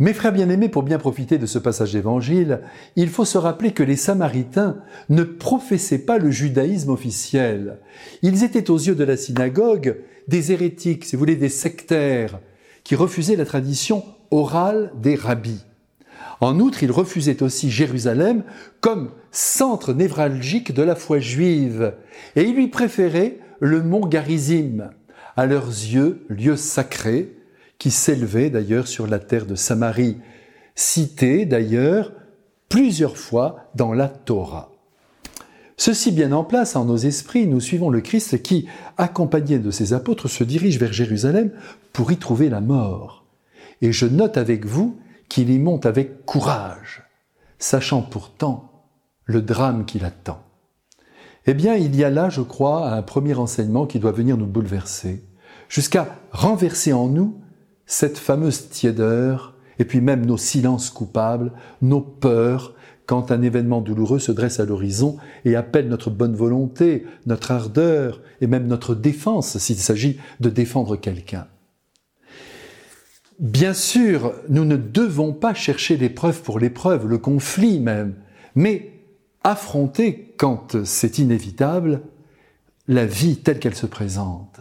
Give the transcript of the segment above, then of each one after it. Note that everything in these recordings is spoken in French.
Mes frères bien-aimés, pour bien profiter de ce passage d'évangile, il faut se rappeler que les Samaritains ne professaient pas le judaïsme officiel. Ils étaient aux yeux de la synagogue des hérétiques, si vous voulez, des sectaires, qui refusaient la tradition orale des rabbis. En outre, ils refusaient aussi Jérusalem comme centre névralgique de la foi juive, et ils lui préféraient le mont Garizim, à leurs yeux, lieu sacré, qui s'élevait d'ailleurs sur la terre de Samarie, cité d'ailleurs plusieurs fois dans la Torah. Ceci bien en place en nos esprits, nous suivons le Christ qui, accompagné de ses apôtres, se dirige vers Jérusalem pour y trouver la mort. Et je note avec vous qu'il y monte avec courage, sachant pourtant le drame qui l'attend. Eh bien, il y a là, je crois, un premier enseignement qui doit venir nous bouleverser, jusqu'à renverser en nous cette fameuse tiédeur, et puis même nos silences coupables, nos peurs, quand un événement douloureux se dresse à l'horizon et appelle notre bonne volonté, notre ardeur et même notre défense s'il s'agit de défendre quelqu'un. Bien sûr, nous ne devons pas chercher l'épreuve pour l'épreuve, le conflit même, mais affronter, quand c'est inévitable, la vie telle qu'elle se présente.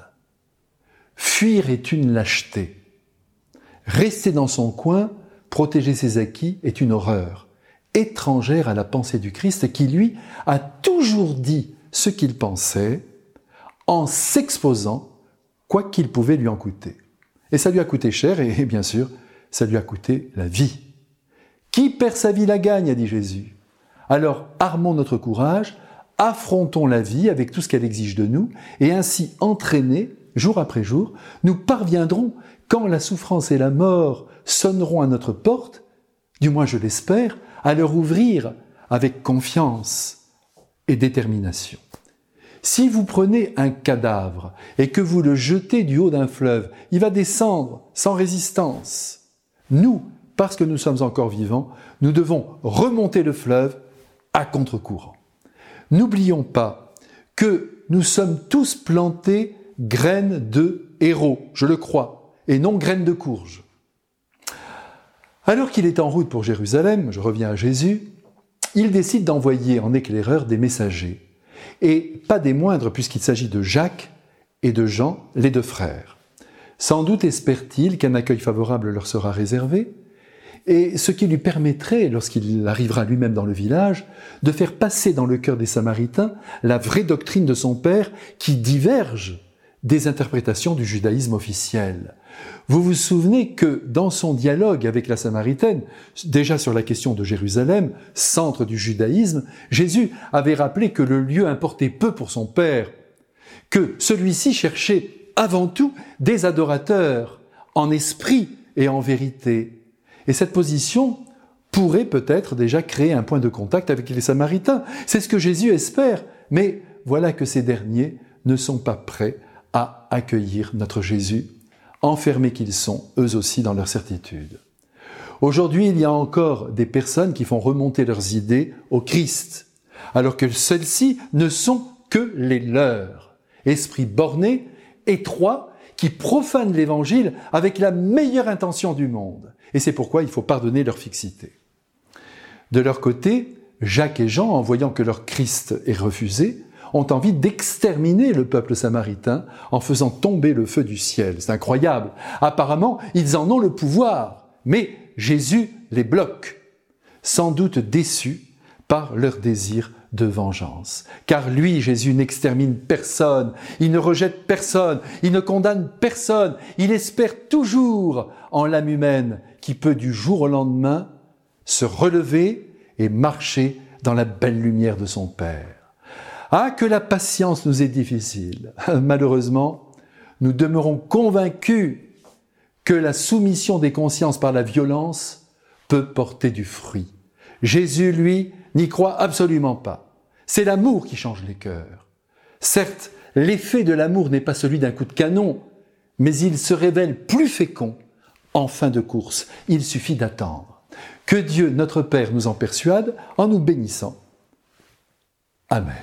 Fuir est une lâcheté. Rester dans son coin, protéger ses acquis est une horreur, étrangère à la pensée du Christ qui, lui, a toujours dit ce qu'il pensait en s'exposant, quoi qu'il pouvait lui en coûter. Et ça lui a coûté cher, et bien sûr, ça lui a coûté la vie. Qui perd sa vie la gagne, a dit Jésus. Alors armons notre courage, affrontons la vie avec tout ce qu'elle exige de nous, et ainsi entraînés, jour après jour, nous parviendrons quand la souffrance et la mort sonneront à notre porte, du moins je l'espère, à leur ouvrir avec confiance et détermination. Si vous prenez un cadavre et que vous le jetez du haut d'un fleuve, il va descendre sans résistance. Nous, parce que nous sommes encore vivants, nous devons remonter le fleuve à contre-courant. N'oublions pas que nous sommes tous plantés graines de héros, je le crois, et non graines de courge. Alors qu'il est en route pour Jérusalem, je reviens à Jésus, il décide d'envoyer en éclaireur des messagers, et pas des moindres puisqu'il s'agit de Jacques et de Jean, les deux frères. Sans doute espère-t-il qu'un accueil favorable leur sera réservé, et ce qui lui permettrait, lorsqu'il arrivera lui-même dans le village, de faire passer dans le cœur des Samaritains la vraie doctrine de son Père qui diverge des interprétations du judaïsme officiel. Vous vous souvenez que dans son dialogue avec la Samaritaine, déjà sur la question de Jérusalem, centre du judaïsme, Jésus avait rappelé que le lieu importait peu pour son Père, que celui-ci cherchait avant tout des adorateurs, en esprit et en vérité. Et cette position pourrait peut-être déjà créer un point de contact avec les Samaritains. C'est ce que Jésus espère, mais voilà que ces derniers ne sont pas prêts à accueillir notre Jésus enfermés qu'ils sont, eux aussi, dans leur certitude. Aujourd'hui, il y a encore des personnes qui font remonter leurs idées au Christ, alors que celles-ci ne sont que les leurs. Esprits bornés, étroits, qui profanent l'Évangile avec la meilleure intention du monde. Et c'est pourquoi il faut pardonner leur fixité. De leur côté, Jacques et Jean, en voyant que leur Christ est refusé, ont envie d'exterminer le peuple samaritain en faisant tomber le feu du ciel. C'est incroyable. Apparemment, ils en ont le pouvoir, mais Jésus les bloque, sans doute déçus par leur désir de vengeance. Car lui, Jésus, n'extermine personne, il ne rejette personne, il ne condamne personne, il espère toujours en l'âme humaine qui peut du jour au lendemain se relever et marcher dans la belle lumière de son Père. Ah, que la patience nous est difficile. Malheureusement, nous demeurons convaincus que la soumission des consciences par la violence peut porter du fruit. Jésus, lui, n'y croit absolument pas. C'est l'amour qui change les cœurs. Certes, l'effet de l'amour n'est pas celui d'un coup de canon, mais il se révèle plus fécond en fin de course. Il suffit d'attendre. Que Dieu, notre Père, nous en persuade en nous bénissant. Amen.